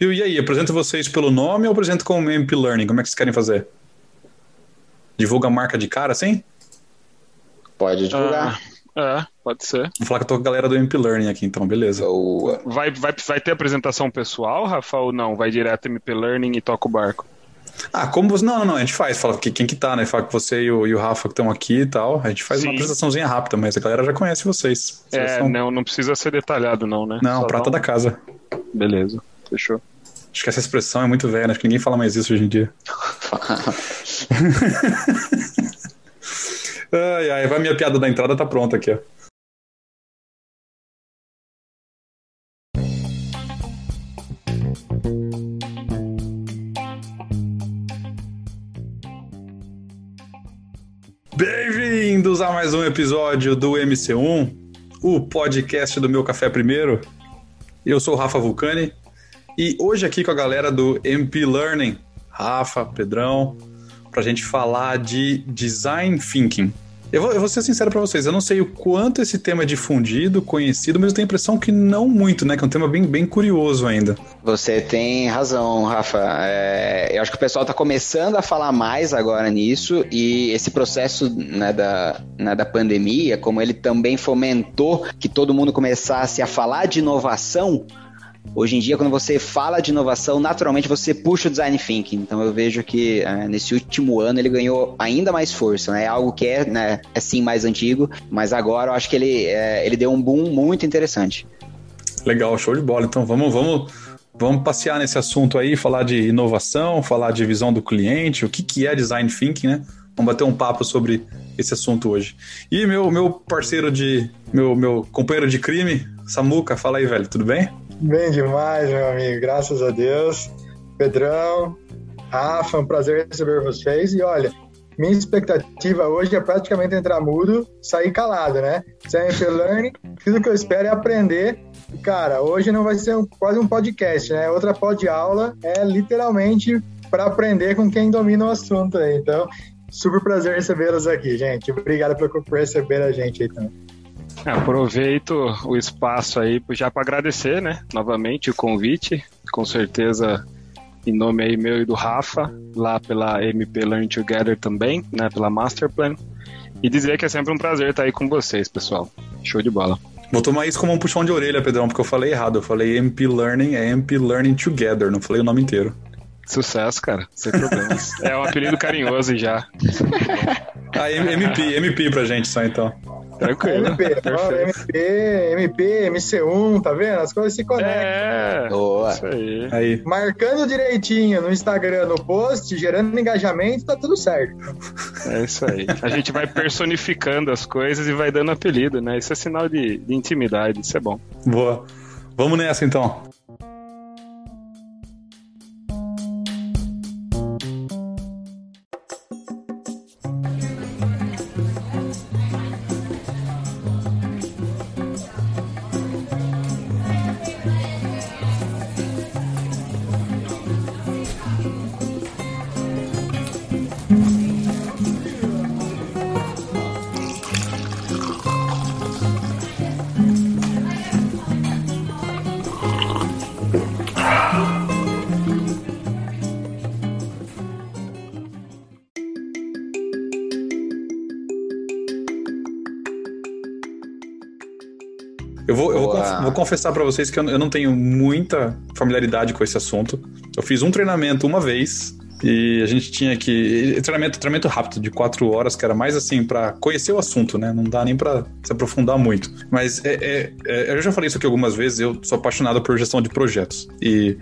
E aí, apresento vocês pelo nome ou apresento como MP Learning? Como é que vocês querem fazer? Divulga a marca de cara, assim? Pode divulgar. Ah, é, pode ser. Vou falar que eu tô com a galera do MP Learning aqui, então, beleza. Boa. Vai, vai, vai ter apresentação pessoal, Rafa, ou não? Vai direto MP Learning e toca o barco? Ah, como você. Não, não, não, a gente faz. Fala que, quem que tá, né? Fala que você e o, e o Rafa que estão aqui e tal. A gente faz uma Sim. apresentaçãozinha rápida, mas a galera já conhece vocês. Vocês É, são- não, não precisa ser detalhado, não, né? Não, Só prata dá da casa. Beleza, fechou. Acho que essa expressão é muito velha, acho que ninguém fala mais isso hoje em dia. Ai, ai, vai minha piada da entrada, tá pronta aqui, ó. Bem-vindos a mais um episódio do MC1, o podcast do Meu Café Primeiro. Eu sou o Rafa Vulcani e hoje aqui com a galera do MP Learning, Rafa, Pedrão, pra gente falar de Design Thinking. Eu vou, eu vou ser sincero pra vocês, eu não sei o quanto esse tema é difundido, conhecido, mas eu tenho a impressão que não muito, né? Que é um tema bem, bem curioso ainda. Você tem razão, Rafa. É, eu acho que o pessoal está começando a falar mais agora nisso e esse processo né, da, né, da pandemia, como ele também fomentou que todo mundo começasse a falar de inovação, hoje em dia, quando você fala de inovação, naturalmente você puxa o design thinking. Então eu vejo que é, nesse último ano ele ganhou ainda mais força. Né? É algo que é, né, é sim mais antigo, mas agora eu acho que ele, é, ele deu um boom muito interessante. Legal, show de bola. Então vamos, vamos, vamos passear nesse assunto aí, falar de inovação, falar de visão do cliente, o que, que é design thinking, né? Vamos bater um papo sobre esse assunto hoje. E meu, meu parceiro de. Meu, meu companheiro de crime, Samuca, fala aí, velho, tudo bem? Bem demais, meu amigo, graças a Deus. Pedrão, Rafa, um prazer receber vocês. E olha, minha expectativa hoje é praticamente entrar mudo, sair calado, né? Sempre learning, tudo que eu espero é aprender. E, cara, hoje não vai ser um- quase um podcast, né? Outra pod aula é literalmente para aprender com quem domina o assunto aí. Então, super prazer recebê-los aqui, gente. Obrigado por, receber a gente aí também. É, aproveito o espaço aí já para agradecer, né? Novamente o convite. Com certeza, em nome aí meu e do Rafa, lá pela MP Learn Together também, né? Pela Master Plan. E dizer que é sempre um prazer estar aí com vocês, pessoal. Show de bola. Vou tomar isso como um puxão de orelha, Pedrão, porque eu falei errado. Eu falei MP Learning, é MP Learning Together, não falei o nome inteiro. Sucesso, cara. Sem problemas. é um apelido carinhoso já. Ah, MP, MP pra gente só então. Tranquilo. MP. MP, MP, MC1, tá vendo? As coisas se conectam. É, Boa. isso aí. Aí. Marcando direitinho no Instagram, no post, gerando engajamento, tá tudo certo. É isso aí. A gente vai personificando as coisas e vai dando apelido, né? Isso é sinal de, de intimidade, isso é bom. Boa. Vamos nessa então. Confessar pra vocês que eu, eu não tenho muita familiaridade com esse assunto. Eu fiz um treinamento uma vez e a gente tinha que. Treinamento, treinamento rápido, de quatro horas, que era mais assim pra conhecer o assunto, né? Não dá nem pra se aprofundar muito. Mas é, é- é- eu já falei isso aqui algumas vezes, eu sou apaixonado por gestão de projetos. E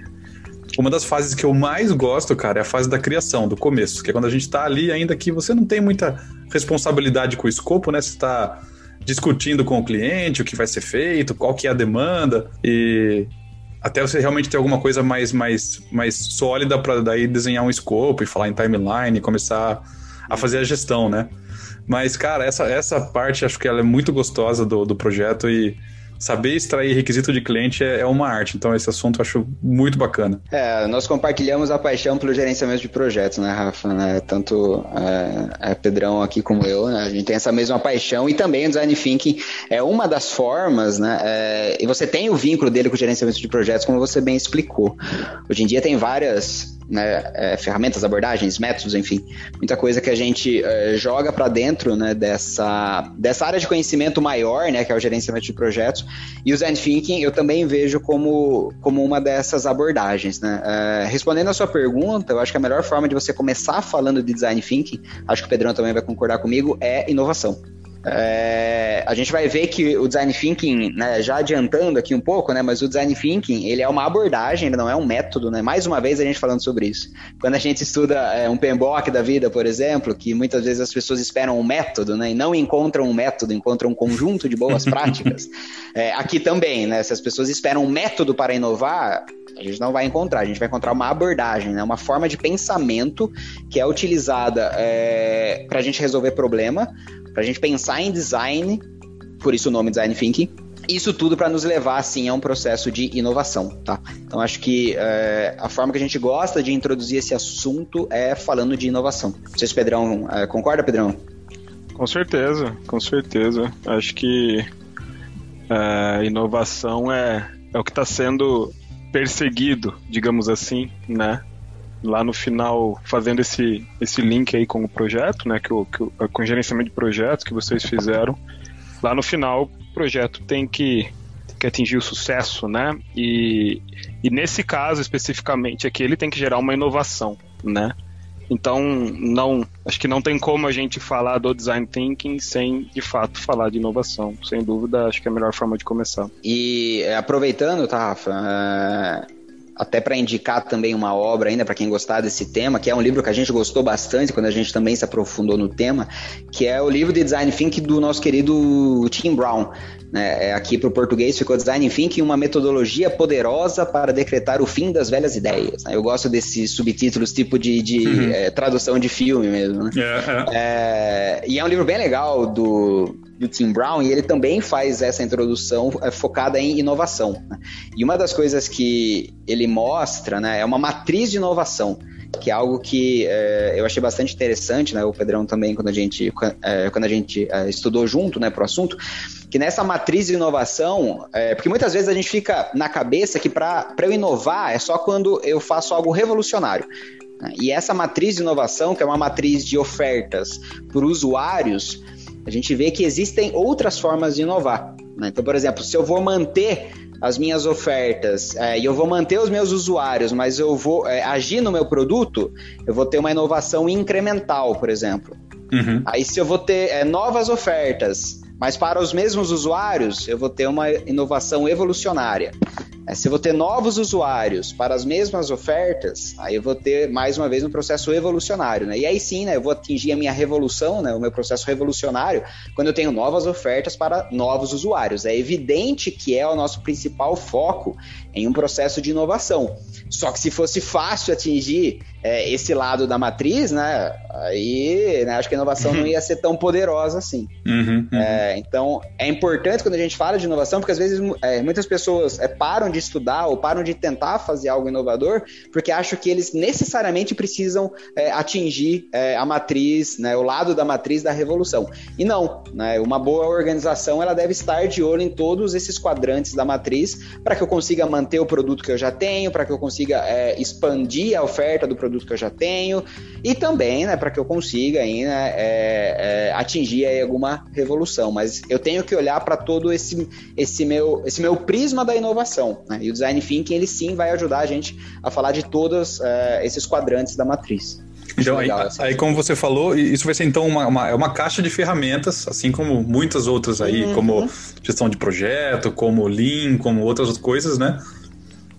uma das fases que eu mais gosto, cara, é a fase da criação, do começo, que é quando a gente tá ali, ainda que você não tem muita responsabilidade com o escopo, né? Você tá discutindo com o cliente o que vai ser feito, qual que é a demanda e até você realmente ter alguma coisa mais, mais, mais sólida para daí desenhar um escopo e falar em timeline começar a fazer a gestão, né? Mas, cara, essa, essa parte acho que ela é muito gostosa do, do projeto e saber extrair requisito de cliente é, é, uma arte. Então, esse assunto eu acho muito bacana. É, nós compartilhamos a paixão pelo gerenciamento de projetos, né, Rafa? Né? Tanto é, é, Pedrão aqui como eu, né? A gente tem essa mesma paixão e também o design thinking é uma das formas, né? É, e você tem o vínculo dele com o gerenciamento de projetos, como você bem explicou. Hoje em dia tem várias né, é, ferramentas, abordagens, métodos, enfim, muita coisa que a gente é, joga para dentro né, dessa, dessa área de conhecimento maior, né, que é o gerenciamento de projetos. E o Zen Thinking eu também vejo como, como uma dessas abordagens. Né? É, respondendo a sua pergunta, eu acho que a melhor forma de você começar falando de Design Thinking, acho que o Pedrão também vai concordar comigo, é inovação. É, a gente vai ver que o design thinking, né, já adiantando aqui um pouco, né, mas o design thinking ele é uma abordagem, ele não é um método, né? Mais uma vez a gente falando sobre isso. Quando a gente estuda é, um PMBOK da vida, por exemplo, que muitas vezes as pessoas esperam um método, né, e não encontram um método, encontram um conjunto de boas práticas. É, aqui também, né, se as pessoas esperam um método para inovar, a gente não vai encontrar, a gente vai encontrar uma abordagem, né, uma forma de pensamento que é utilizada é, para a gente resolver problema para a gente pensar em design, por isso o nome Design Thinking, isso tudo para nos levar, assim, a um processo de inovação, tá? Então, acho que é, a forma que a gente gosta de introduzir esse assunto é falando de inovação. O Pedrão é, concorda, Pedrão? Com certeza, com certeza. Acho que é, inovação é, é o que está sendo perseguido, digamos assim, né? lá no final fazendo esse, esse link aí com o projeto, né, que o, que o, com o gerenciamento de projetos que vocês fizeram, lá no final o projeto tem que, que atingir o sucesso, né, e, e nesse caso especificamente aqui ele tem que gerar uma inovação, né, então, não, acho que não tem como a gente falar do design thinking sem, de fato, falar de inovação. Sem dúvida, acho que é a melhor forma de começar. E aproveitando, tá, Rafa, é, até para indicar também uma obra ainda para quem gostar desse tema, que é um livro que a gente gostou bastante quando a gente também se aprofundou no tema, que é o livro de Design Thinking do nosso querido Tim Brown. Né? É, aqui para o português ficou Design Thinking, uma metodologia poderosa para decretar o fim das velhas ideias. Né? Eu gosto desses subtítulos tipo de, de uhum. é, tradução de filme mesmo. Né? Yeah, é, yeah. É, e é um livro bem legal do do Tim Brown, e ele também faz essa introdução é, focada em inovação. Né? E uma das coisas que ele mostra né, é uma matriz de inovação, que é algo que é, eu achei bastante interessante, né? O Pedrão também, quando a gente, é, quando a gente é, estudou junto né, para o assunto, que nessa matriz de inovação, porque muitas vezes a gente fica na cabeça que para eu inovar é só quando eu faço algo revolucionário. Né? E essa matriz de inovação, que é uma matriz de ofertas por usuários, a gente vê que existem outras formas de inovar. Né? Então, por exemplo, se eu vou manter as minhas ofertas é, e eu vou manter os meus usuários, mas eu vou é, agir no meu produto, eu vou ter uma inovação incremental, por exemplo. Uhum. Aí, se eu vou ter é, novas ofertas, mas para os mesmos usuários, eu vou ter uma inovação evolucionária. É, se eu vou ter novos usuários para as mesmas ofertas, aí eu vou ter mais uma vez um processo evolucionário, né? E aí sim, né, eu vou atingir a minha revolução, né, o meu processo revolucionário, quando eu tenho novas ofertas para novos usuários. É evidente que é o nosso principal foco em um processo de inovação. Só que se fosse fácil atingir é, esse lado da matriz, né, aí né, acho que a inovação uhum. não ia ser tão poderosa assim. Uhum, uhum. É, então é importante quando a gente fala de inovação, porque às vezes é, muitas pessoas é, param de estudar ou param de tentar fazer algo inovador, porque acham que eles necessariamente precisam é, atingir é, a matriz, né, o lado da matriz da revolução. E não, né, uma boa organização ela deve estar de olho em todos esses quadrantes da matriz para que eu consiga manter o produto que eu já tenho, para que eu consiga é, expandir a oferta do produto que eu já tenho e também, né, para que eu consiga aí, né, é, é, atingir aí alguma revolução. Mas eu tenho que olhar para todo esse, esse, meu, esse meu prisma da inovação. Né? E o design thinking ele sim vai ajudar a gente a falar de todos é, esses quadrantes da matriz. Então, aí, aí, como você falou, isso vai ser então uma, uma, é uma caixa de ferramentas, assim como muitas outras aí, uhum. como gestão de projeto, como Lean, como outras coisas, né?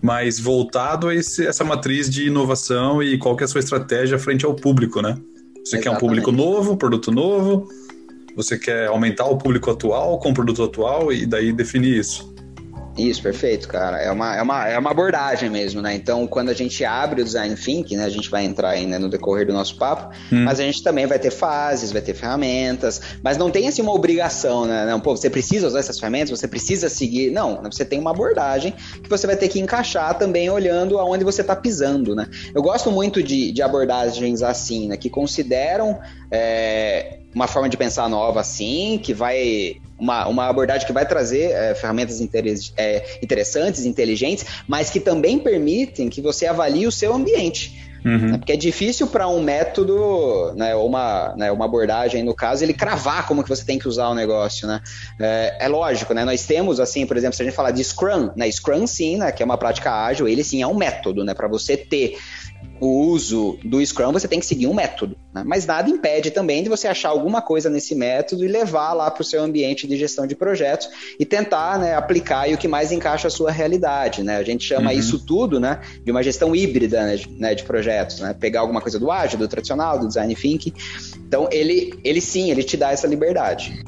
Mas voltado a esse, essa matriz de inovação e qual que é a sua estratégia frente ao público, né? Você Exatamente. quer um público novo, produto novo, você quer aumentar o público atual com o produto atual e daí definir isso. Isso, perfeito, cara. É uma, é, uma, é uma abordagem mesmo, né? Então, quando a gente abre o design thinking, né, a gente vai entrar aí né, no decorrer do nosso papo, hum. mas a gente também vai ter fases, vai ter ferramentas, mas não tem assim uma obrigação, né? Não, pô, você precisa usar essas ferramentas, você precisa seguir. Não, você tem uma abordagem que você vai ter que encaixar também olhando aonde você está pisando, né? Eu gosto muito de, de abordagens assim, né? Que consideram é, uma forma de pensar nova assim, que vai uma, uma abordagem que vai trazer é, ferramentas é, interessantes, inteligentes, mas que também permitem que você avalie o seu ambiente. Uhum. Porque é difícil para um método, né, ou uma, né, uma abordagem, no caso, ele cravar como que você tem que usar o negócio, né? É, é, lógico, né? Nós temos, assim, por exemplo, se a gente falar de Scrum, né? Scrum, sim, né? Que é uma prática ágil, ele sim é um método, né? Para você ter o uso do Scrum, você tem que seguir um método. Né? Mas nada impede também de você achar alguma coisa nesse método e levar lá para o seu ambiente de gestão de projetos e tentar né, aplicar e o que mais encaixa a sua realidade. Né? A gente chama uhum. isso tudo né, de uma gestão híbrida né, de, né, de, projetos. Né? Pegar alguma coisa do ágil, do tradicional, do design thinking. Então, ele, ele sim, ele te dá essa liberdade.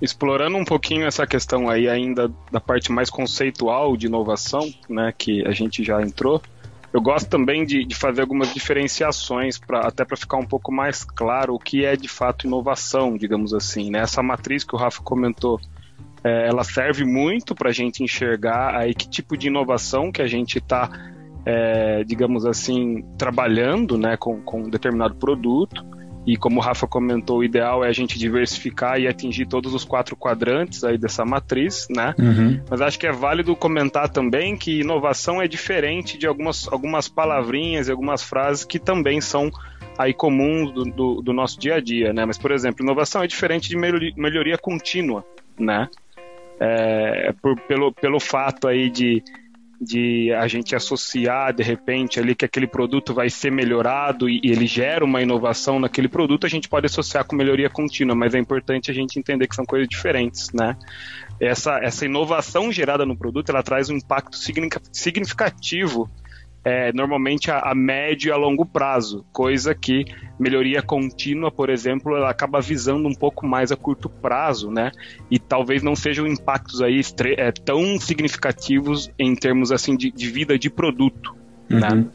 Explorando um pouquinho essa questão aí ainda da parte mais conceitual de inovação, né, que a gente já entrou, eu gosto também de, de fazer algumas diferenciações, pra, até para ficar um pouco mais claro o que é de fato inovação, digamos assim. Né? Essa matriz que o Rafa comentou, é, ela serve muito para a gente enxergar aí que tipo de inovação que a gente está, é, digamos assim, trabalhando né, com, com um determinado produto. E como o Rafa comentou, o ideal é a gente diversificar e atingir todos os quatro quadrantes aí dessa matriz, né? Uhum. Mas acho que é válido comentar também que inovação é diferente de algumas, algumas palavrinhas e algumas frases que também são aí comuns do, do, do nosso dia a dia, né? Mas, por exemplo, inovação é diferente de melhoria, melhoria contínua, né? É, por, pelo, pelo fato aí de de a gente associar de repente ali que aquele produto vai ser melhorado e, e, ele gera uma inovação naquele produto, a gente pode associar com melhoria contínua, mas é importante a gente entender que são coisas diferentes, né? Essa, essa inovação gerada no produto, ela traz um impacto significativo é, normalmente a, a, médio e a longo prazo, coisa que melhoria contínua, por exemplo, ela acaba visando um pouco mais a curto prazo, né? E talvez não sejam impactos aí é, tão significativos em termos assim de, de vida de produto, né? uhum. né?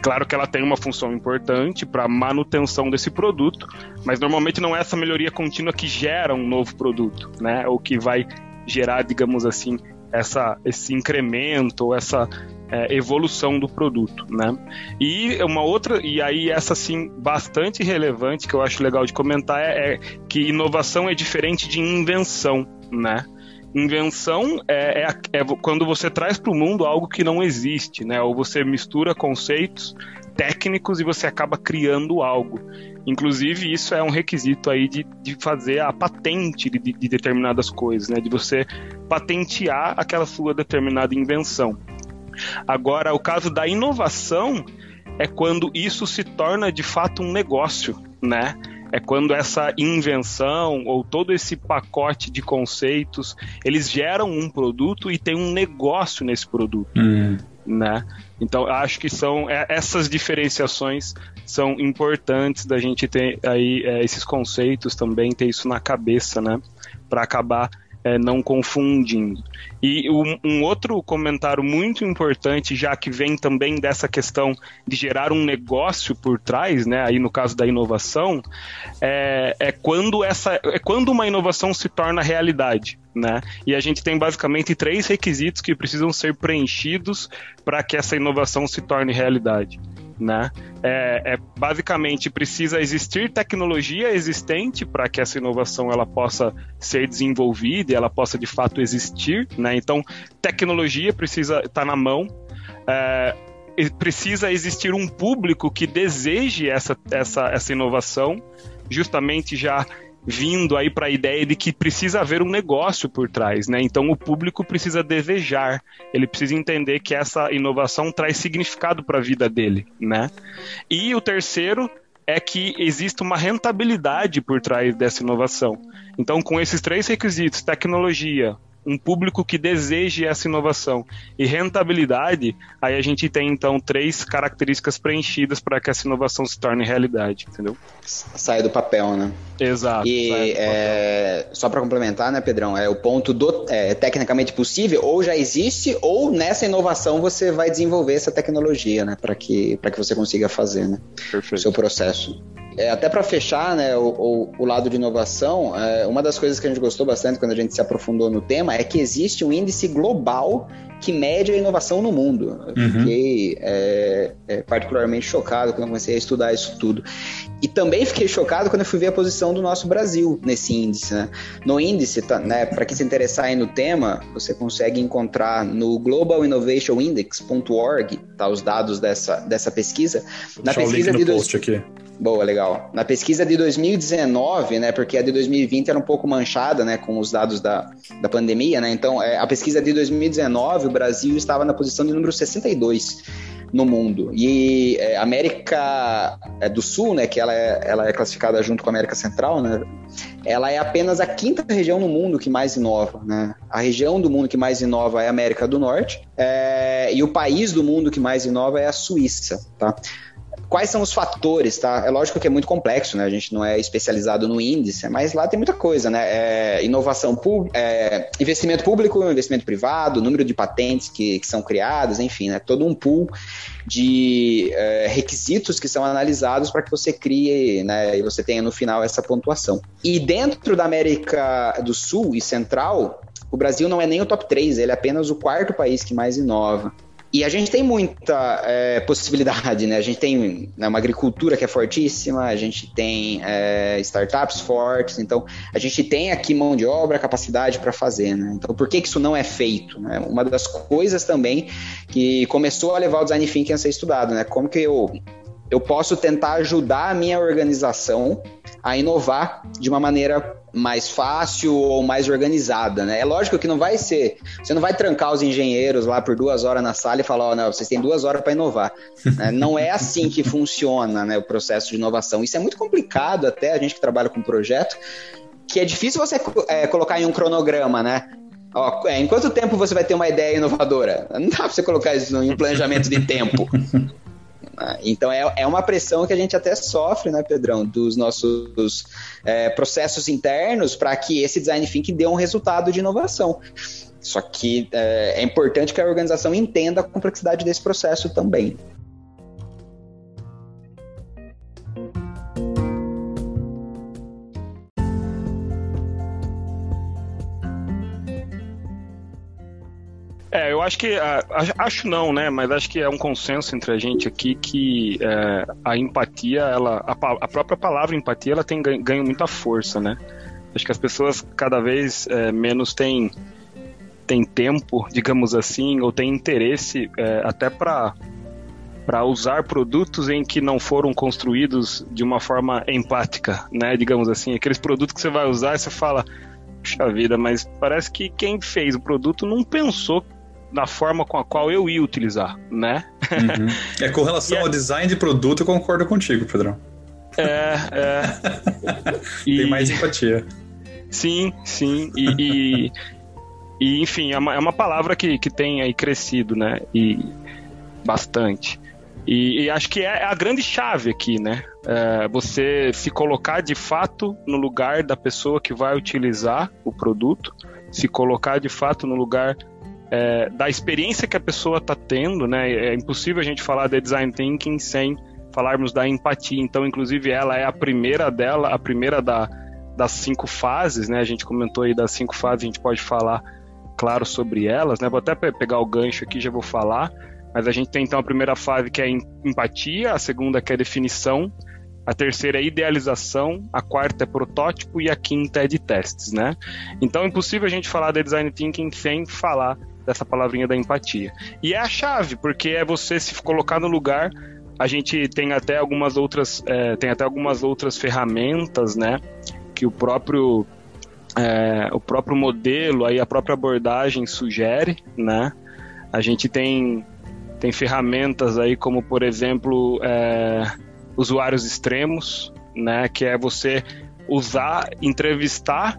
Claro que ela tem uma função importante para manutenção desse produto, mas normalmente não é essa melhoria contínua que gera um novo produto, né? Ou que vai gerar, digamos assim, essa, esse incremento, essa é, evolução do produto, né? E uma outra, e aí essa sim bastante relevante que eu acho legal de comentar é, é que inovação é diferente de invenção, né? Invenção é, é, é quando você traz para o mundo algo que não existe, né? Ou você mistura conceitos técnicos e você acaba criando algo. Inclusive, isso é um requisito aí de, de fazer a patente de, de, determinadas coisas, né? De você patentear aquela sua determinada invenção. Agora, o caso da inovação é quando isso se torna de fato um negócio, né? É quando essa invenção ou todo esse pacote de conceitos, eles geram um produto e tem um negócio nesse produto. Hum. Né? Então, acho que são é, essas diferenciações são importantes da gente ter aí é, esses conceitos também, ter isso na cabeça, né? Para acabar é, não confundindo. E um, um, outro comentário muito importante, já que vem também dessa questão de gerar um negócio por trás, né, aí no caso da inovação, é, é quando essa é quando uma inovação se torna realidade. Né? E a gente tem basicamente três requisitos que precisam ser preenchidos para que essa inovação se torne realidade né? É, é, basicamente precisa existir tecnologia existente para que essa inovação ela possa ser desenvolvida e ela possa de fato existir, né? Então tecnologia precisa estar tá na mão. É, precisa existir um público que deseje essa, essa, essa inovação, justamente já vindo aí para a ideia de que precisa haver um negócio por trás, né? Então o público precisa desejar, ele precisa entender que essa inovação traz significado para a vida dele, né? E o terceiro é que existe uma rentabilidade por trás dessa inovação. Então, com esses três requisitos, tecnologia, um público que deseje essa inovação. E rentabilidade, aí a gente tem então três características preenchidas para que essa inovação se torne realidade, entendeu? Sai do papel, né? Exato. E é, só para complementar, né, Pedrão, é o ponto do é, tecnicamente possível, ou já existe, ou nessa inovação você vai desenvolver essa tecnologia, né, para que, que você consiga fazer, né, Perfeito. o seu processo. É, até para fechar né, o, o, o, lado de inovação, é, uma das coisas que a gente gostou bastante quando a gente se aprofundou no tema é que existe um índice global que mede a inovação no mundo. Eu uhum. fiquei é, é, particularmente chocado quando comecei a estudar isso tudo. E também fiquei chocado quando eu fui ver a posição do nosso Brasil nesse índice. Né? No índice, tá, né, para quem se interessar aí no tema, você consegue encontrar no globalinnovationindex.org tá, os dados dessa, dessa pesquisa. Na Deixa pesquisa o link no de post dois... aqui. Boa, legal. Na pesquisa de 2019, né, porque a de 2020 era um pouco manchada, né, com os dados da, da pandemia, né, então é, a pesquisa de 2019, o Brasil estava na posição de número 62 no mundo. E é, América é, do Sul, né, que ela é, ela é classificada junto com a América Central, né, ela é apenas a quinta região no mundo que mais inova. Né? A região do mundo que mais inova é a América do Norte, é, e o país do mundo que mais inova é a Suíça. Tá? Quais são os fatores, tá? É lógico que é muito complexo, né? A gente não é especializado no índice, mas lá tem muita coisa, né? É inovação é investimento público, investimento privado, número de patentes que, que são criadas, enfim, né? Todo um pool de é, requisitos que são analisados para que você crie, né? E você tenha no final essa pontuação. E dentro da América do Sul e Central, o Brasil não é nem o top 3, ele é apenas o quarto país que mais inova. E a gente tem muita é, possibilidade, né? A gente tem né, uma agricultura que é fortíssima, a gente tem é, startups fortes, então a gente tem aqui mão de obra, capacidade para fazer, né? Então por que, que isso não é feito? Né? Uma das coisas também que começou a levar o design thinking a ser estudado, né? Como que eu eu posso tentar ajudar a minha organização a inovar de uma maneira mais fácil ou mais organizada, né? É lógico que não vai ser, você não vai trancar os engenheiros lá por duas horas na sala e falar, ó, oh, não, vocês têm duas horas para inovar. né? Não é assim que funciona, né, o processo de inovação. Isso é muito complicado até a gente que trabalha com projeto, que é difícil você é, colocar em um cronograma, né? Ó, é, em quanto tempo você vai ter uma ideia inovadora? Não dá para você colocar isso em um planejamento de tempo. Né? Então é, é uma pressão que a gente até sofre, né, Pedrão, dos nossos é, processos internos para que esse design thinking dê um resultado de inovação. Só que é, é importante que a organização entenda a complexidade desse processo também. É, eu acho que. acho não, né? Mas acho que é um consenso entre a gente aqui que é, a empatia, ela. A, a, própria palavra empatia, ela tem ganho, ganho muita força, né? Acho que as pessoas cada vez é, menos têm, têm tempo, digamos assim, ou têm interesse é, até para para usar produtos em que não foram construídos de uma forma empática, né? Digamos assim, aqueles produtos que você vai usar e você fala, puxa vida, mas parece que quem fez o produto não pensou na forma com a qual eu ia utilizar, né? Uhum. É com relação ao design de produto, eu concordo contigo, Pedrão. É, é. Tem mais empatia. Sim, sim. E, e, e, enfim, é uma, é uma palavra que, que tem aí crescido, né? E bastante. E, e acho que é a grande chave aqui, né? É você se colocar de fato no lugar da pessoa que vai utilizar o produto, se colocar de fato no lugar é, da experiência que a pessoa está tendo, né? É impossível a gente falar de design thinking sem falarmos da empatia. Então, inclusive, ela é a primeira dela, a primeira da, das cinco fases, né? A gente comentou aí das cinco fases, a gente pode falar, claro, sobre elas, né? Vou até pegar o gancho aqui, já vou falar. Mas a gente tem então a primeira fase que é empatia, a segunda que é definição, a terceira é idealização, a quarta é protótipo e a quinta é de testes, né? Então é impossível a gente falar de design thinking sem falar dessa palavrinha da empatia. E é a chave, porque é você se colocar no lugar. A gente tem até algumas outras, é, tem até algumas outras ferramentas, né? Que o próprio é, o próprio modelo, aí a própria abordagem sugere, né? A gente tem tem ferramentas aí como por exemplo é, usuários extremos, né? Que é você usar, entrevistar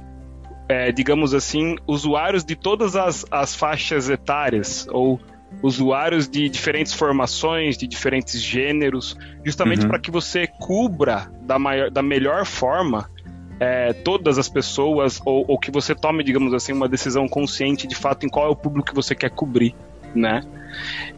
é, digamos assim, usuários de todas as, as faixas etárias ou usuários de diferentes formações, de diferentes gêneros, justamente uhum. para que você cubra da, maior, da melhor forma é, todas as pessoas ou, ou, que você tome, digamos assim, uma decisão consciente de fato em qual é o público que você quer cobrir, né?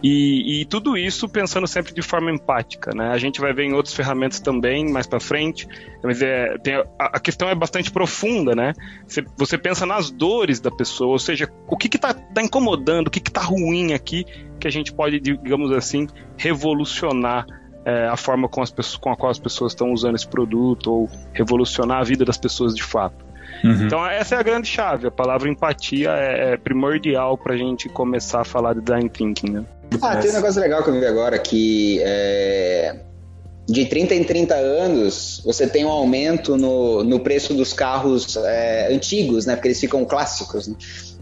E, e, tudo isso pensando sempre de forma empática, né? A gente vai ver em outras ferramentas também mais para frente, mas é, tem, a, a, questão é bastante profunda, né? Você, você, pensa nas dores da pessoa, ou seja, o que está tá incomodando, o que está ruim aqui, que a gente pode, digamos assim, revolucionar é, a forma com, as pessoas, com a qual as pessoas estão usando esse produto ou revolucionar a vida das pessoas de fato. Uhum. Então essa é a grande chave. A palavra empatia é, é primordial para a gente começar a falar de design thinking, né? Ah, tem um negócio legal que eu vi agora que é, de 30 em 30 anos você tem um aumento no, no preço dos carros é, antigos, né? Porque eles ficam clássicos. Né?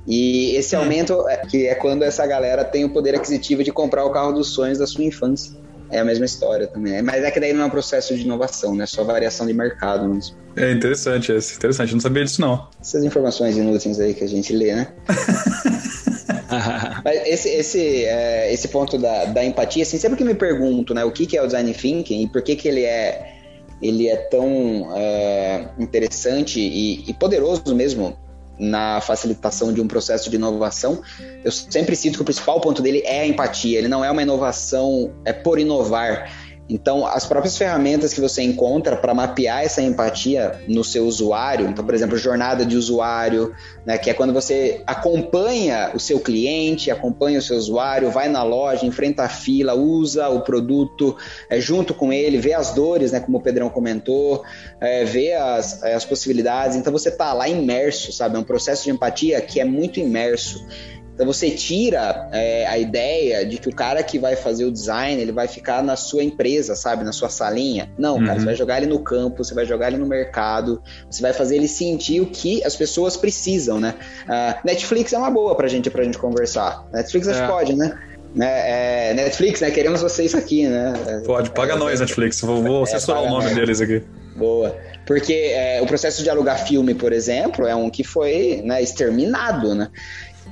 E esse aumento é, que é quando essa galera tem o poder aquisitivo de comprar o carro dos sonhos da sua infância é a mesma história também. Mas é que daí não é um processo de inovação, né? Só variação de mercado mesmo. É interessante, é interessante. Eu não sabia disso, não. Essas informações inúteis aí que a gente lê, né? Mas esse, esse, é, esse ponto da, da empatia, assim, sempre que me pergunto, né, o que, que é o design thinking e por que, que ele é, ele é tão é, interessante e, e poderoso mesmo na facilitação de um processo de inovação, eu sempre sinto que o principal ponto dele é a empatia. Ele não é uma inovação é por inovar. Então, as próprias ferramentas que você encontra para mapear essa empatia no seu usuário, então, por exemplo, jornada de usuário, né, que é quando você acompanha o seu cliente, acompanha o seu usuário, vai na loja, enfrenta a fila, usa o produto é, junto com ele, vê as dores, né, como o Pedrão comentou, é, vê as, as possibilidades. Então, você está lá imerso, sabe? É um processo de empatia que é muito imerso. Então você tira é, a ideia de que o cara que vai fazer o design, ele vai ficar na sua empresa, sabe? Na sua salinha. Não, uhum. cara, você uhum. vai jogar ele no campo, você vai jogar ele no mercado, você vai fazer ele sentir o que as pessoas precisam, né? Uh, Netflix é uma boa pra gente, pra gente conversar. Netflix acho que é. pode, né? né? É, Netflix, né? Queremos vocês aqui, né? Pode, paga é, nós, Netflix. Vou, vou censurar o nome deles aqui. Boa. Porque é, o processo de alugar filme, por exemplo, é um que foi né, exterminado, né?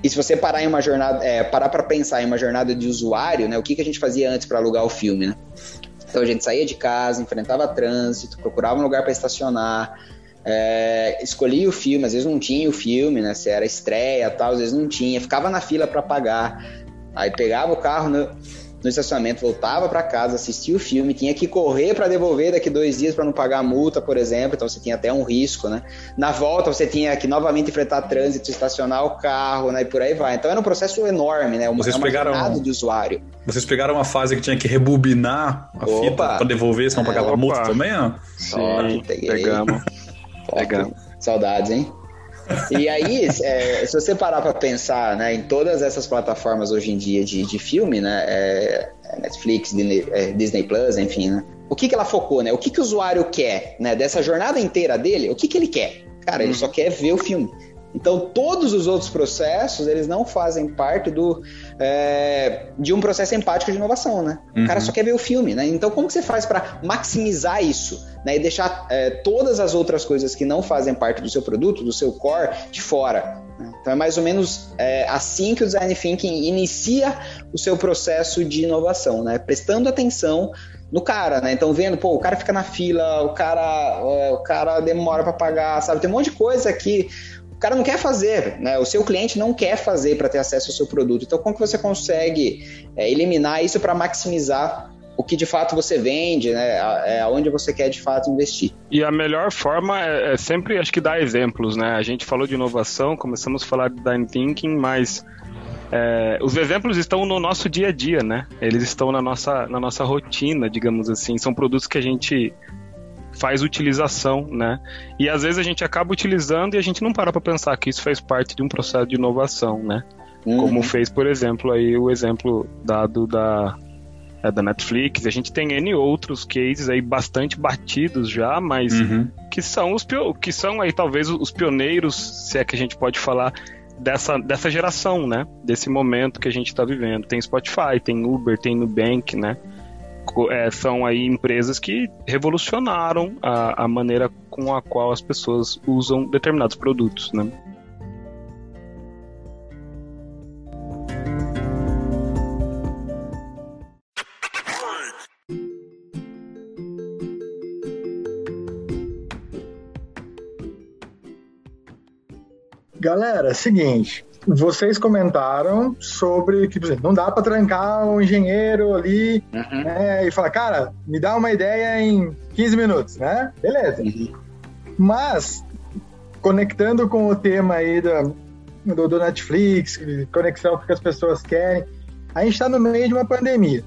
E se você parar em uma jornada, é, parar para pensar em uma jornada de usuário, né? O que, que a gente fazia antes para alugar o filme, né? Então a gente saía de casa, enfrentava trânsito, procurava um lugar para estacionar, é, escolhia o filme, às vezes não tinha o filme, né? Se era estreia, tal, às vezes não tinha, ficava na fila para pagar. Aí pegava o carro, no, no estacionamento, voltava para casa, assistia o filme, tinha que correr para devolver daqui dois dias para não pagar a multa, por exemplo, então você tinha até um risco, né? Na volta você tinha que novamente enfrentar trânsito, estacionar o carro, né? E por aí vai. Então era um processo enorme, né? Uma, vocês é uma pegaram de usuário. Vocês pegaram uma fase que tinha que rebobinar a Opa. fita para devolver, senão pagava Opa. multa também, ó? Sim, pegamos. Pegamos. Saudades, hein? E aí, é, se você parar para pensar né, em todas essas plataformas hoje em dia de, de filme, né, é, é Netflix, Disney, é, Disney, Plus, enfim, né, o que, que ela focou, né? O que, que o usuário quer, né? Dessa jornada inteira dele, o que, que ele quer? Cara, ele hum. só quer ver o filme. Então, todos os outros processos, eles não fazem parte do, é, de um processo empático de inovação, né? Uhum. O cara só quer ver o filme, né? Então, como que você faz para maximizar isso, né? E deixar é, todas as outras coisas que não fazem parte do seu produto, do seu core, de fora? Né? Então, é mais ou menos é, assim que o Design Thinking inicia o seu processo de inovação, né? Prestando atenção no cara, né? Então vendo, pô, o cara fica na fila, o cara, é, o cara demora para pagar, sabe? Tem um monte de coisa que cara não quer fazer, né? O seu cliente não quer fazer para ter acesso ao seu produto. Então, como que você consegue é, eliminar isso para maximizar o que de fato você vende, né? É aonde você quer de fato investir. E a melhor forma é, é, sempre, acho que, dar exemplos, né? A gente falou de inovação, começamos a falar de design thinking, mas é, os exemplos estão no nosso dia a dia, né? Eles estão na nossa, na nossa rotina, digamos assim. São produtos que a gente faz utilização, né? E às vezes a gente acaba utilizando e a gente não para para pensar que isso faz parte de um processo de inovação, né? Uhum. Como fez, por exemplo, aí o exemplo dado da é, da Netflix. A gente tem N outros cases aí bastante batidos já, mas uhum. que são os que são aí talvez os pioneiros, se é que a gente pode falar dessa, dessa geração, né? Desse momento que a gente está vivendo. Tem Spotify, tem Uber, tem Nubank, né? É, são aí empresas que revolucionaram a, a maneira com a qual as pessoas usam determinados produtos, né? Galera, seguinte, vocês comentaram sobre que não dá para trancar um engenheiro ali uhum. né, e falar, cara, me dá uma ideia em 15 minutos, né? Beleza. Uhum. Mas, conectando com o tema aí do, do, do Netflix, conexão com o que as pessoas querem, a gente está no meio de uma pandemia.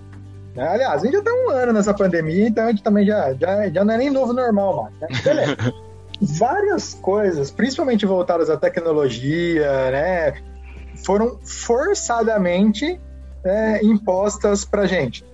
Né? Aliás, a gente já está um ano nessa pandemia, então a gente também já, já, já não é nem novo normal mais. Né? Beleza. Várias coisas, principalmente voltadas à tecnologia, né, foram forçadamente é, impostas para gente.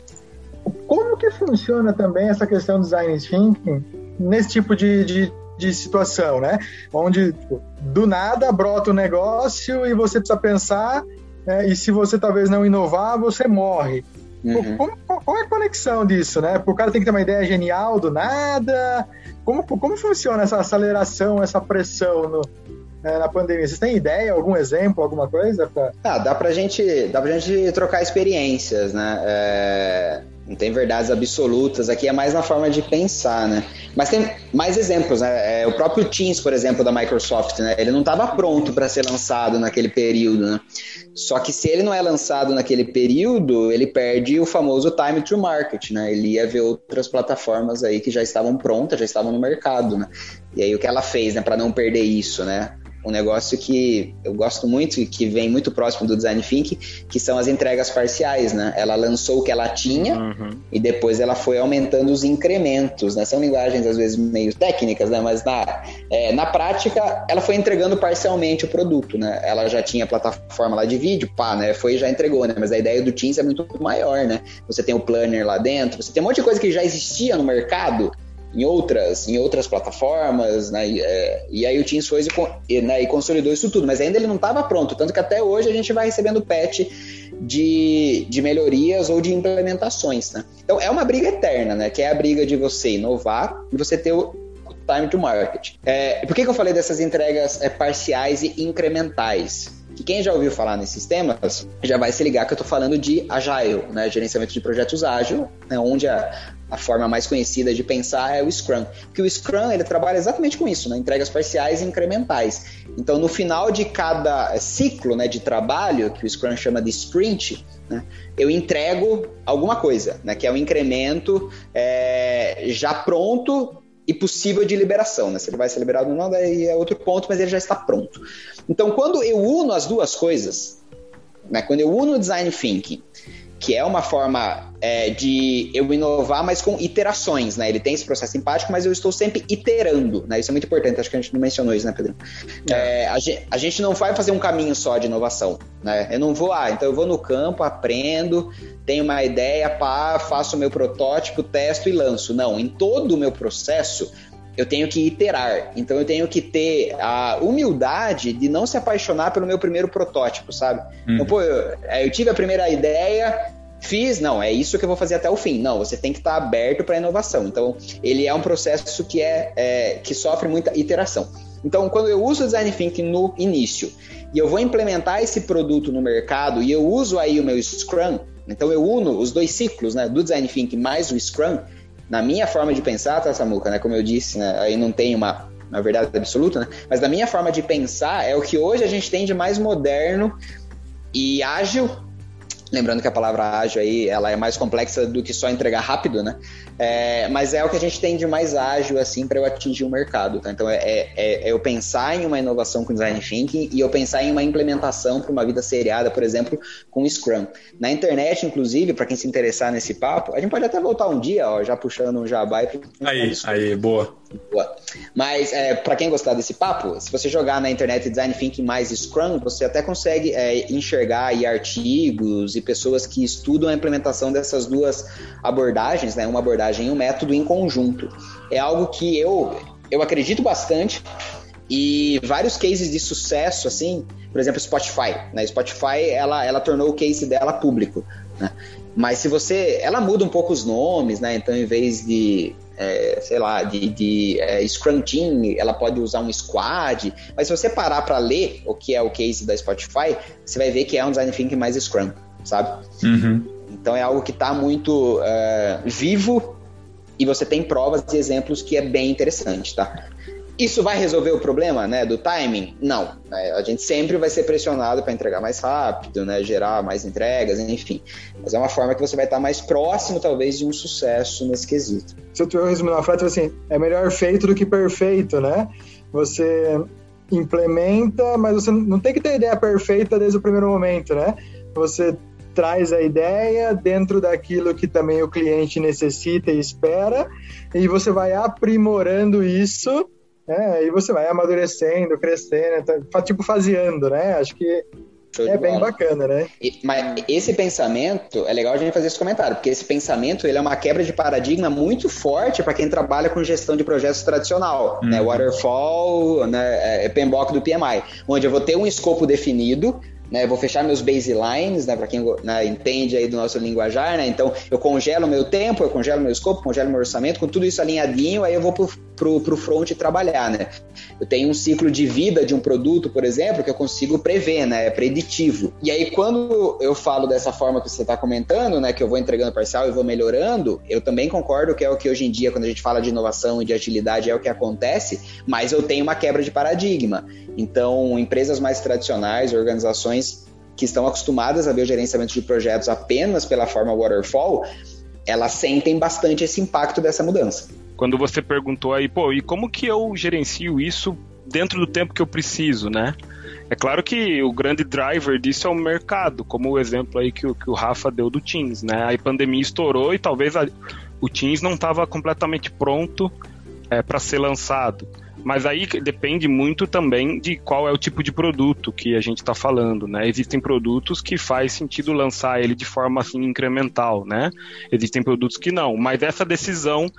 Como que funciona também essa questão do design thinking nesse tipo de, de, de situação, né? Onde tipo, do nada brota o um negócio e você precisa pensar é, e se você talvez não inovar, você morre. Uhum. Como, qual é a conexão disso, né? O cara tem que ter uma ideia genial do nada, como, como funciona essa aceleração, essa pressão no, é, na pandemia? Vocês têm ideia, algum exemplo, alguma coisa? Pra... Ah, dá pra gente, dá pra gente trocar experiências, né? É, não tem verdades absolutas, aqui é mais na forma de pensar, né? Mas tem mais exemplos, né? É, o próprio Teams, por exemplo, da Microsoft, né? Ele não estava pronto para ser lançado naquele período, né? Só que se ele não é lançado naquele período, ele perde o famoso time to market, né? Ele ia ver outras plataformas aí que já estavam prontas, já estavam no mercado, né? E aí o que ela fez, né, para não perder isso, né? Um negócio que eu gosto muito e que vem muito próximo do design thinking, que são as entregas parciais, né? Ela lançou o que ela tinha uhum. e depois ela foi aumentando os incrementos, né? São linguagens às vezes meio técnicas, né? Mas na, é, na prática ela foi entregando parcialmente o produto, né? Ela já tinha plataforma lá de vídeo, pá, né? Foi e já entregou, né? Mas a ideia do Teams é muito maior, né? Você tem o planner lá dentro, você tem um monte de coisa que já existia no mercado em outras, em outras plataformas, né? E, é, e aí o Teams foi e, né, e consolidou isso tudo, mas ainda ele não estava pronto, tanto que até hoje a gente vai recebendo patch de, de melhorias ou de implementações, né? Então é uma briga eterna, né? Que é a briga de você inovar e você ter o time to market. É, por que, que eu falei dessas entregas é, parciais e incrementais? que quem já ouviu falar nesses temas já vai se ligar que eu estou falando de Agile, né, gerenciamento de projetos ágil, né, onde a, a forma mais conhecida de pensar é o Scrum. Porque o Scrum ele trabalha exatamente com isso, né? entregas parciais e incrementais. Então, no final de cada ciclo né, de trabalho, que o Scrum chama de sprint, né, eu entrego alguma coisa, né, que é um incremento é, já pronto e possível de liberação. Né? Se ele vai ser liberado ou não, daí é outro ponto, mas ele já está pronto. Então, quando eu uno as duas coisas, né, quando eu uno o design thinking que é uma forma é, de eu inovar, mas com iterações, né? Ele tem esse processo empático, mas eu estou sempre iterando, né? Isso é muito importante, acho que a gente não mencionou isso, né, Pedro? É. É, a, gente, a, gente, não vai fazer um caminho só de inovação, né? Eu não vou, ah, então eu vou no campo, aprendo, tenho uma ideia, pá, faço o meu protótipo, testo e lanço. Não, em todo o meu processo, eu tenho que iterar. Então eu tenho que ter a humildade de não se apaixonar pelo meu primeiro protótipo, sabe? Uhum. Então, pô, eu, é, eu, tive a primeira ideia, fiz, não, é isso que eu vou fazer até o fim. Não, você tem que estar aberto para inovação. Então, ele é um processo que é, é, que sofre muita iteração. Então, quando eu uso o design thinking no início e eu vou implementar esse produto no mercado e eu uso aí o meu Scrum, então eu uno os dois ciclos, né, do design thinking mais o Scrum, na minha forma de pensar, tá, Samuca, né? Como eu disse, né? Aí não tem uma, uma verdade absoluta, né? Mas na minha forma de pensar é o que hoje a gente tem de mais moderno e ágil Lembrando que a palavra ágil aí, ela é mais complexa do que só entregar rápido, né? É, mas é o que a gente tem de mais ágil, assim, para eu atingir o mercado, tá? Então, é, é, é, eu pensar em uma inovação com design thinking e eu pensar em uma implementação para uma vida seriada, por exemplo, com Scrum. Na internet, inclusive, para quem se interessar nesse papo, a gente pode até voltar um dia, ó, já puxando um jabá. E... Aí, aí, boa. Boa. Mas, é, para quem gostar desse papo, se você jogar na internet Design Thinking mais Scrum, você até consegue é, enxergar aí artigos e pessoas que estudam a implementação dessas duas abordagens, né? Uma abordagem e um método em conjunto. É algo que eu, eu acredito bastante e vários cases de sucesso, assim, por exemplo, Spotify. Né? Spotify, ela, ela tornou o case dela público. Né? Mas se você. Ela muda um pouco os nomes, né? Então, em vez de. É, sei lá, de, de é, Scrum Team, ela pode usar um Squad. Mas se você parar para ler o que é o case da Spotify, você vai ver que é um design thinking mais Scrum, sabe? Uhum. Então é algo que está muito uh, vivo e você tem provas e exemplos que é bem interessante, tá? Isso vai resolver o problema, né, do timing? Não. Né? A gente sempre vai ser pressionado para entregar mais rápido, né, gerar mais entregas, enfim. Mas é uma forma que você vai estar mais próximo, talvez, de um sucesso nesse quesito. Se eu tiver resumindo uma frase, assim, é melhor feito do que perfeito, né? Você implementa, mas você não tem que ter ideia perfeita desde o primeiro momento, né? Você traz a ideia dentro daquilo que também o cliente necessita e espera, e você vai aprimorando isso né? E você vai amadurecendo, crescendo, tá, tipo faseando, né? Acho que é bem bacana, né? E, mas esse pensamento, é legal a gente fazer esse comentário, porque esse pensamento ele é uma quebra de paradigma muito forte para quem trabalha com gestão de projetos tradicional, né? uhum. né? Waterfall, né? É, PMBOK do PMI, onde eu vou ter um escopo definido, né? Eu vou fechar meus baselines, né? Para quem né, entende aí do nosso linguajar, né? Então eu congelo meu tempo, eu congelo meu escopo, congelo meu orçamento, com tudo isso alinhadinho, aí eu vou pro, pro, front trabalhar, né? Eu tenho um ciclo de vida de um produto, por exemplo, que eu consigo prever, né? É preditivo. E aí quando eu falo dessa forma que você está comentando, né? Que eu vou entregando parcial e vou melhorando, eu também concordo que é o que hoje em dia, quando a gente fala de inovação e de agilidade, é o que acontece, mas eu tenho uma quebra de paradigma. Então, empresas mais tradicionais, organizações que estão acostumadas a ver o gerenciamento de projetos apenas pela forma waterfall, elas sentem bastante esse impacto dessa mudança. Quando você perguntou aí, pô, e como que eu gerencio isso dentro do tempo que eu preciso, né? É claro que o grande driver disso é o mercado, como o exemplo aí que o, que o Rafa deu do Teams, né? A pandemia estourou e talvez a, o Teams não estava completamente pronto é, para ser lançado. Mas aí depende muito também de qual é o tipo de produto que a gente está falando, né? Existem produtos que faz sentido lançar ele de forma assim incremental, né? Existem produtos que não, mas essa decisão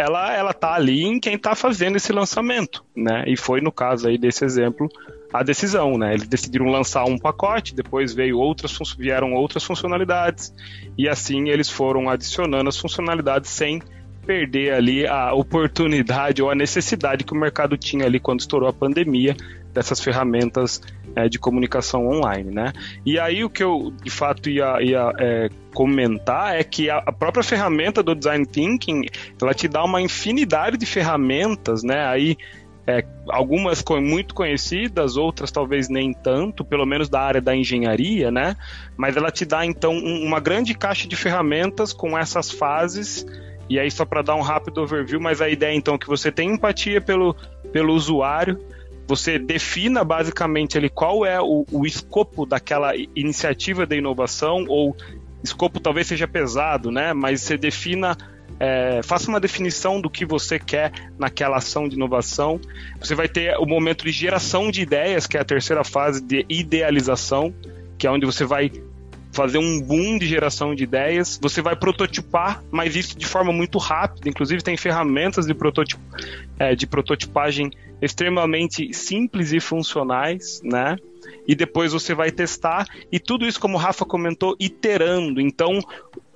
ela ela tá ali em quem está fazendo esse lançamento, né? E foi no caso aí desse exemplo a decisão, né? Eles decidiram lançar um pacote, depois veio outras vieram outras funcionalidades e assim eles foram adicionando as funcionalidades sem perder ali a oportunidade ou a necessidade que o mercado tinha ali quando estourou a pandemia dessas ferramentas é, de comunicação online, né? E aí o que eu de fato ia, ia é, comentar é que a, própria ferramenta do design thinking ela te dá uma infinidade de ferramentas, né? Aí é, algumas muito conhecidas, outras talvez nem tanto, pelo menos da área da engenharia, né? Mas ela te dá então um, uma grande caixa de ferramentas com essas fases e aí, só para dar um rápido overview, mas a ideia então é que você tem empatia pelo, pelo usuário, você defina basicamente ali qual é o, o escopo daquela iniciativa de inovação, ou escopo talvez seja pesado, né? Mas você defina é, faça uma definição do que você quer naquela ação de inovação. Você vai ter o momento de geração de ideias, que é a terceira fase de idealização, que é onde você vai fazer um boom de geração de ideias. Você vai prototipar, mas isso de forma muito rápida. Inclusive, tem ferramentas de, prototip, é, de prototipagem extremamente simples e funcionais, né? E depois você vai testar, e tudo isso, como o Rafa comentou, iterando. Então,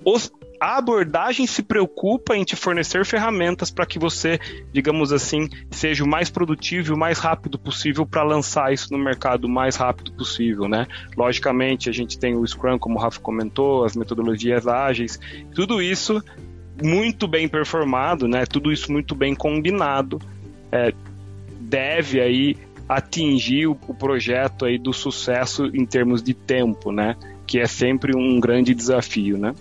os, a abordagem se preocupa em te fornecer ferramentas para que você, digamos assim, seja o mais produtivo e o mais rápido possível para lançar isso no mercado o mais rápido possível, né? Logicamente, a gente tem o Scrum, como o Rafa comentou, as metodologias ágeis, tudo isso muito bem performado, né? Tudo isso muito bem combinado, é, deve aí atingir o, projeto aí do sucesso em termos de tempo, né? Que é sempre um grande desafio, né?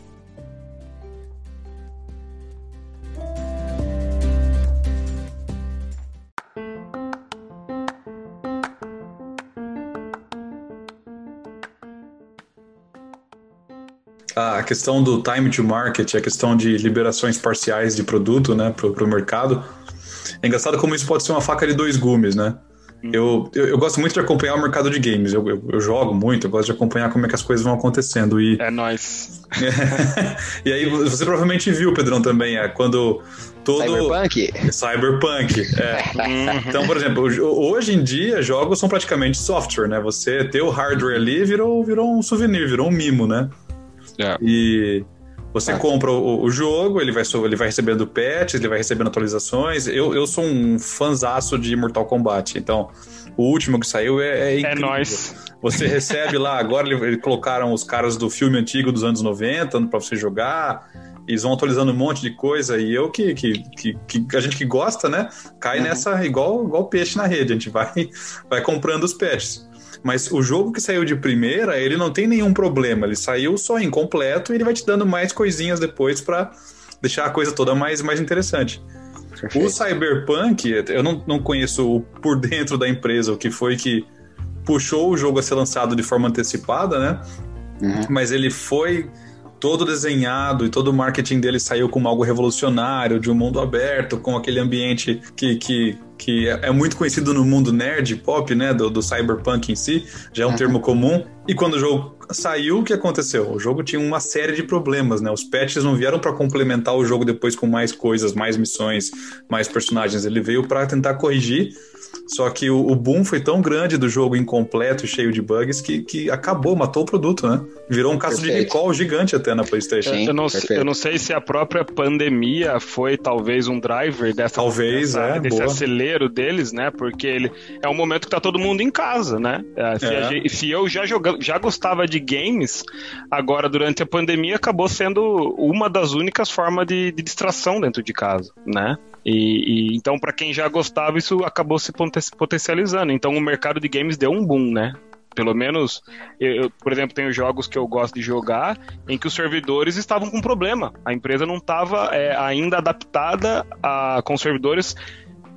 a questão do time to market, a questão de liberações parciais de produto né, para o mercado. É engraçado como isso pode ser uma faca de dois gumes, né? Uhum. Eu, eu, eu, gosto muito de acompanhar o mercado de games. Eu, eu, eu, jogo muito, eu gosto de acompanhar como é que as coisas vão acontecendo. E... É nóis. e aí você provavelmente viu, Pedrão, também, é, quando todo. Cyberpunk? Cyberpunk. É. Uhum. então, por exemplo, hoje em dia, jogos são praticamente software, né? Você ter o hardware ali virou, virou um souvenir, virou um mimo, né? É. E Você ah. compra o, o, jogo, ele vai, ele vai recebendo patches, ele vai recebendo atualizações. Eu, eu sou um fanzaço de Mortal Kombat, então o último que saiu é, é, é incrível. É nóis. Você recebe lá, agora eles colocaram os caras do filme antigo dos anos 90 para você jogar. Eles vão atualizando um monte de coisa e eu que, que, que, que a gente que gosta, né? Cai uhum. nessa igual, igual peixe na rede. A gente vai, vai comprando os patches. Mas o jogo que saiu de primeira, ele não tem nenhum problema. Ele saiu só incompleto e ele vai te dando mais coisinhas depois para deixar a coisa toda mais, mais interessante. Perfeito. O Cyberpunk, eu não, não conheço por dentro da empresa o que foi que puxou o jogo a ser lançado de forma antecipada, né? Uhum. Mas ele foi todo desenhado e todo o marketing dele saiu como algo revolucionário, de um mundo aberto, com aquele ambiente que, que, que é, muito conhecido no mundo nerd pop, né, do, do cyberpunk em si, já é um uhum. termo comum. E quando o jogo saiu, o que aconteceu? O jogo tinha uma série de problemas, né? Os patches não vieram para complementar o jogo depois com mais coisas, mais missões, mais personagens. Ele veio para tentar corrigir só que o, o, boom foi tão grande do jogo incompleto, cheio de bugs, que, que acabou, matou o produto, né? Virou um caso Perfeito. de recall gigante até na PlayStation. Sim, eu, não, eu não sei se a própria pandemia foi talvez um driver dessa talvez, dessa, é, desse boa. acelero deles, né? Porque ele é um momento que tá todo mundo em casa, né? É, se, é. gente, se eu já, joga, já gostava de games, agora durante a pandemia acabou sendo uma das únicas formas de, de distração dentro de casa, né? E, e então, para quem já gostava, isso acabou se potencializando. Então, o mercado de games deu um boom, né? Pelo menos, eu, por exemplo, tenho jogos que eu gosto de jogar em que os servidores estavam com problema. A empresa não estava é, ainda adaptada a, com servidores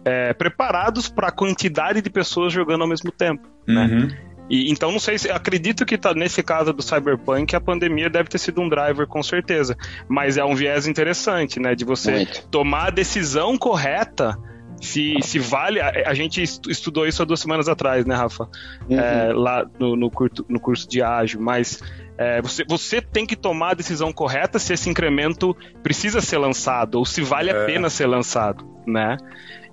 é, preparados para a quantidade de pessoas jogando ao mesmo tempo. Né? Uhum. E, então, não sei se. Acredito que tá, nesse caso do Cyberpunk, a pandemia deve ter sido um driver, com certeza. Mas é um viés interessante, né? De você Muito. tomar a decisão correta. Se, se vale. A, a, gente estudou isso há duas semanas atrás, né, Rafa? Uhum. É, lá no, no, curto, no curso de ágil, mas é, você, você tem que tomar a decisão correta se esse incremento precisa ser lançado ou se vale é. a pena ser lançado, né?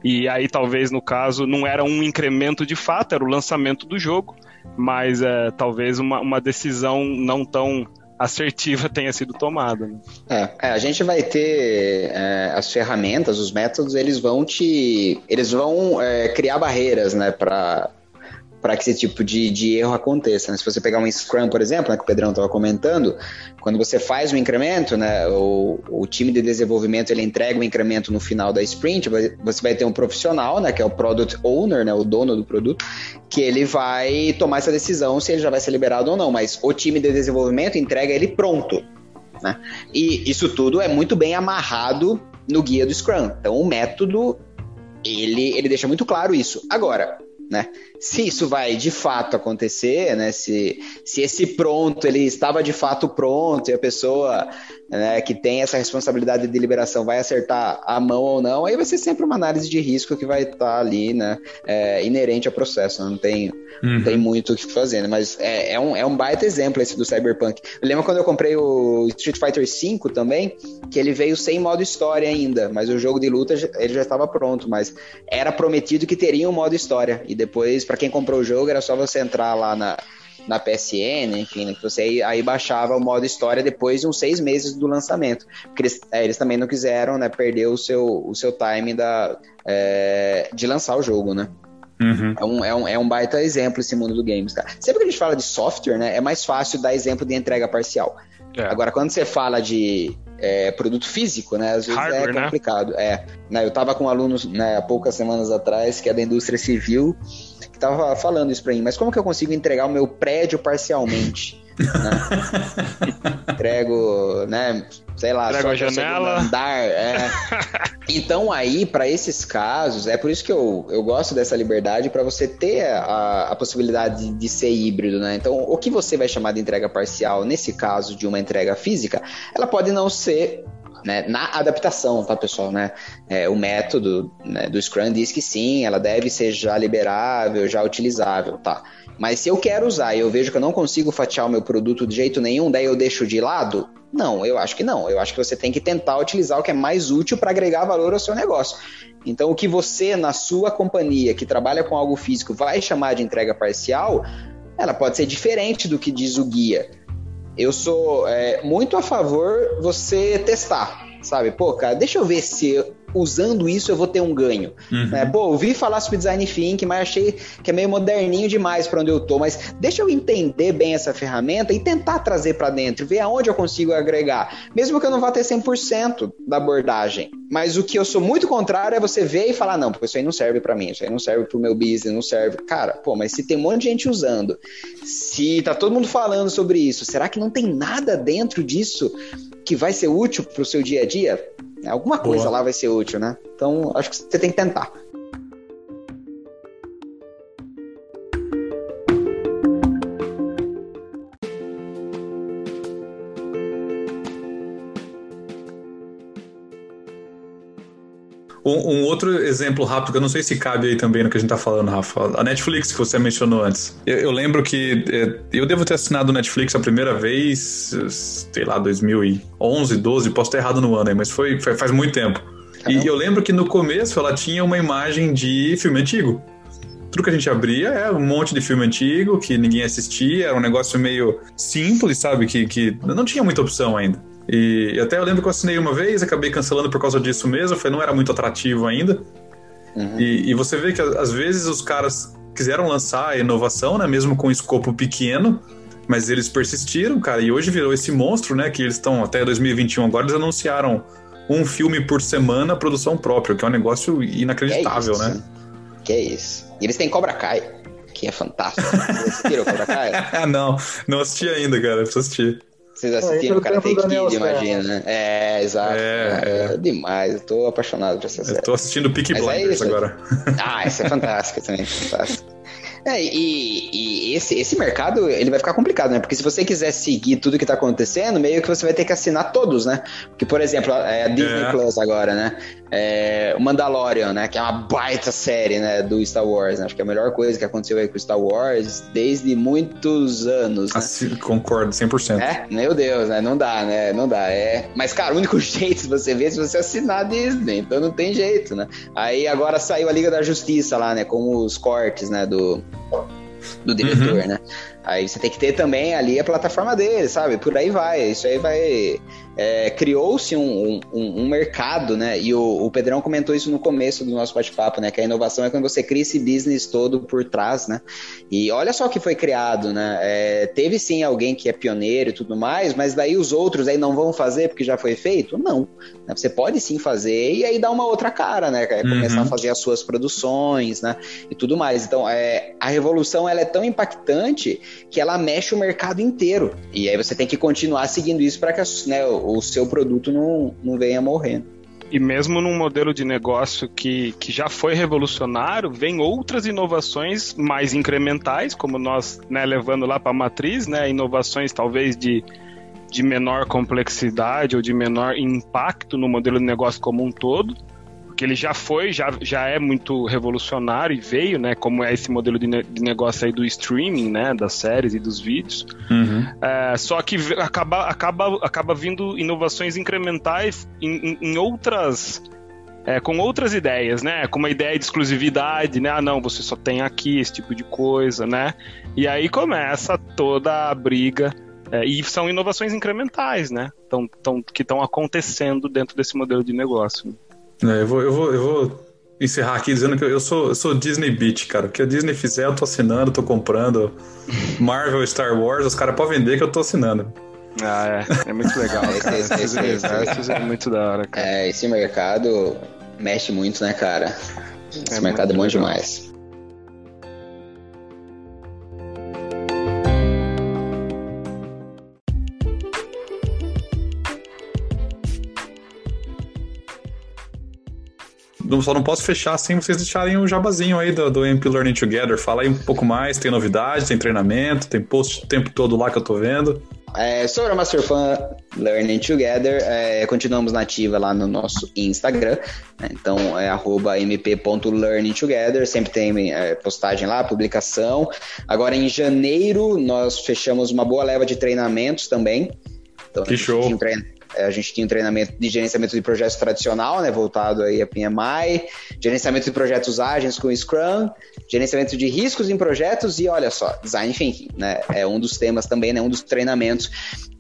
E aí, talvez no caso, não era um incremento de fato, era o lançamento do jogo mas é, talvez uma, uma decisão não tão assertiva tenha sido tomada. Né? É, é, a gente vai ter é, as ferramentas, os métodos, eles vão te, eles vão é, criar barreiras, né, para para que esse tipo de, de erro aconteça. Né? Se você pegar um Scrum, por exemplo, né, que o Pedrão estava comentando, quando você faz um incremento, né, o, o time de desenvolvimento ele entrega o um incremento no final da sprint, você vai ter um profissional, né, que é o Product Owner, né, o dono do produto, que ele vai tomar essa decisão se ele já vai ser liberado ou não, mas o time de desenvolvimento entrega ele pronto. Né? E isso tudo é muito bem amarrado no guia do Scrum. Então, o método ele, ele deixa muito claro isso. Agora, né? Se isso vai de fato acontecer, né? Se, se esse pronto ele estava de fato pronto e a pessoa né, que tem essa responsabilidade de liberação vai acertar a mão ou não, aí vai ser sempre uma análise de risco que vai estar tá ali, né? É, inerente ao processo. Não tem, uhum. não tem muito o que fazer, né? Mas é, é, um, é um baita exemplo esse do Cyberpunk. Eu lembro quando eu comprei o Street Fighter V também, que ele veio sem modo história ainda, mas o jogo de luta ele já estava pronto, mas era prometido que teria um modo história. E depois, para quem comprou o jogo, era só você entrar lá na na PSN, enfim, né, que você aí, aí, baixava o modo história depois de uns seis meses do lançamento. Porque eles, é, eles também não quiseram né, perder o seu, o seu time da, é, de lançar o jogo, né? Uhum. É, um, é, um, é um baita exemplo esse mundo do games, cara. Sempre que a gente fala de software, né, é mais fácil dar exemplo de entrega parcial. É. Agora, quando você fala de é, produto físico, né? Às vezes é Hardware, é complicado. Né? É, né, eu estava com um aluno né, há poucas semanas atrás que é da indústria civil que estava falando isso para mim. Mas como que eu consigo entregar o meu prédio parcialmente? né? Entrego, né? Sei lá, Entrego só a janela. Andar, é. Então aí, para esses casos, é por isso que eu, eu gosto dessa liberdade para você ter a, a possibilidade de, de, ser híbrido, né? Então, o que você vai chamar de entrega parcial, nesse caso de uma entrega física, ela pode não ser né, na adaptação, tá, pessoal? Né? É, o método né, do Scrum diz que sim, ela deve ser já liberável, já utilizável, tá? Mas se eu quero usar e eu vejo que eu não consigo fatiar o meu produto de jeito nenhum, daí eu deixo de lado? Não, eu acho que não. Eu acho que você tem que tentar utilizar o que é mais útil para agregar valor ao seu negócio. Então, o que você, na sua companhia, que trabalha com algo físico, vai chamar de entrega parcial, ela pode ser diferente do que diz o guia. Eu sou é, muito a favor você testar, sabe? Pô, cara, deixa eu ver se usando isso eu vou ter um ganho. Uhum. Né? Pô, ouvi falar sobre design thinking, mas achei que é meio moderninho demais para onde eu tô. Mas deixa eu entender bem essa ferramenta e tentar trazer para dentro, ver aonde eu consigo agregar. Mesmo que eu não vá ter 100% da abordagem. Mas o que eu sou muito contrário é você ver e falar: não, porque isso aí não serve para mim, isso aí não serve pro meu business, não serve. Cara, pô, mas se tem um monte de gente usando, se tá todo mundo falando sobre isso, será que não tem nada dentro disso que vai ser útil pro seu dia a dia? Alguma coisa Boa. lá vai ser útil, né? Então, acho que você tem que tentar. Um, um, outro exemplo rápido, que eu não sei se cabe aí também no que a gente tá falando, Rafa. A Netflix, que você mencionou antes. Eu, eu lembro que é, eu devo ter assinado Netflix a primeira vez, sei lá, 2011, 12, posso estar errado no ano aí, mas foi, foi faz muito tempo. E eu lembro que no começo ela tinha uma imagem de filme antigo. Tudo que a gente abria era um monte de filme antigo que ninguém assistia, era um negócio meio simples, sabe? Que, que não tinha muita opção ainda. E até eu lembro que eu assinei uma vez, acabei cancelando por causa disso mesmo, foi, não era muito atrativo ainda. Uhum. E, e, você vê que às vezes os caras quiseram lançar a inovação, né, mesmo com um escopo pequeno, mas eles persistiram, cara, e hoje virou esse monstro, né, que eles estão até 2021 agora, eles anunciaram um filme por semana, produção própria, que é um negócio inacreditável, que é isso, né? Que é isso. E eles têm Cobra Kai, que é fantástico. Vocês assistiram Cobra Kai? não, não assisti ainda, cara, preciso assistir. Vocês assistiram o Karate Kid, imagina, né? É, exato. É, é. é, demais, eu tô apaixonado por essa série. Eu tô assistindo Peak é Blinders é agora. Ah, isso é fantástico também, fantástico. É, e, e, esse, esse mercado, ele vai ficar complicado, né? Porque se você quiser seguir tudo que tá acontecendo, meio que você vai ter que assinar todos, né? Porque, por exemplo, a, a Disney é. Plus agora, né? É, o Mandalorian, né? Que é uma baita série, né? Do Star Wars, né? Acho que é a melhor coisa que aconteceu aí com Star Wars desde muitos anos, né? Assim, concordo, 100%. É? Meu Deus, né? Não dá, né? Não dá, é... Mas, cara, o único jeito de você ver é se você assinar a Disney, então não tem jeito, né? Aí agora saiu a Liga da Justiça lá, né? Com os cortes, né? Do do diretor, uhum. né? Aí você tem que ter também ali a plataforma dele, sabe? Por aí vai. Isso aí vai é, criou-se um, um, um, mercado, né? E o, o, Pedrão comentou isso no começo do nosso bate-papo, né? Que a inovação é quando você cria esse business todo por trás, né? E olha só o que foi criado, né? É, teve sim alguém que é pioneiro e tudo mais, mas daí os outros aí não vão fazer porque já foi feito? Não. Né? Você pode sim fazer e aí dar uma outra cara, né? É começar uhum. a fazer as suas produções, né? E tudo mais. Então, é, a revolução ela é tão impactante que ela mexe o mercado inteiro. E aí você tem que continuar seguindo isso para que né, o seu produto não, não venha morrendo. E mesmo num modelo de negócio que, que já foi revolucionário, vem outras inovações mais incrementais, como nós né, levando lá para a matriz, né, inovações talvez de, de menor complexidade ou de menor impacto no modelo de negócio como um todo porque ele já foi, já, já é muito revolucionário e veio, né? Como é esse modelo de, ne de negócio aí do streaming, né? Das séries e dos vídeos. Uhum. É, só que acaba, acaba, acaba vindo inovações incrementais em, em, em outras. É, com outras ideias, né? Com uma ideia de exclusividade, né? Ah, não, você só tem aqui esse tipo de coisa, né? E aí começa toda a briga. É, e são inovações incrementais, né? Tão, tão, que estão acontecendo dentro desse modelo de negócio. É, eu, vou, eu, vou, eu vou encerrar aqui dizendo que eu sou, eu sou Disney Beat, cara. O que a Disney fizer, eu tô assinando, tô comprando. Marvel, Star Wars, os caras podem vender que eu tô assinando. Ah, é. É muito legal. Cara. esse, esse, esse, é muito da hora, cara. É, esse mercado mexe muito, né, cara? Esse é mercado é bom legal. demais. Só não posso fechar sem vocês deixarem o jabazinho aí do, do MP Learning Together. Fala aí um pouco mais, tem novidades, tem treinamento, tem post o tempo todo lá que eu tô vendo. É, sobre a Masterfan Learning Together, é, continuamos nativa lá no nosso Instagram, né? então é mp.learningtogether, sempre tem é, postagem lá, publicação. Agora em janeiro nós fechamos uma boa leva de treinamentos também. Então, que show! A gente tinha um treinamento de gerenciamento de projetos tradicional, né, voltado aí a PMI, gerenciamento de projetos ágeis com Scrum, gerenciamento de riscos em projetos e olha só, design thinking, né, é um dos temas também, né, um dos treinamentos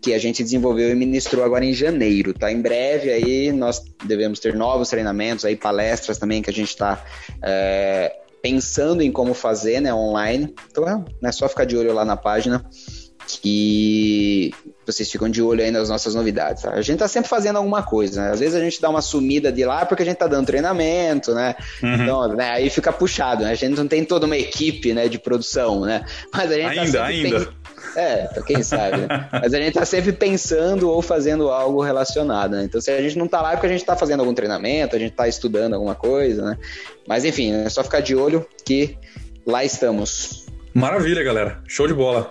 que a gente desenvolveu e ministrou agora em janeiro, tá? Em breve aí nós devemos ter novos treinamentos aí, palestras também que a gente está é, pensando em como fazer, né, online. Então é né, só ficar de olho lá na página que vocês ficam de olho aí nas nossas novidades. Tá? A gente tá sempre fazendo alguma coisa, né? Às vezes a gente dá uma sumida de lá porque a gente tá dando treinamento, né? Uhum. Então, né, aí fica puxado, né? A gente não tem toda uma equipe, né, de produção, né? Mas a gente ainda, tá ainda. É, quem sabe, né? Mas a gente tá sempre pensando ou fazendo algo relacionado, né? Então, se a gente não tá lá é porque a gente tá fazendo algum treinamento, a gente tá estudando alguma coisa, né? Mas, enfim, é só ficar de olho que lá estamos. Maravilha, galera. Show de bola.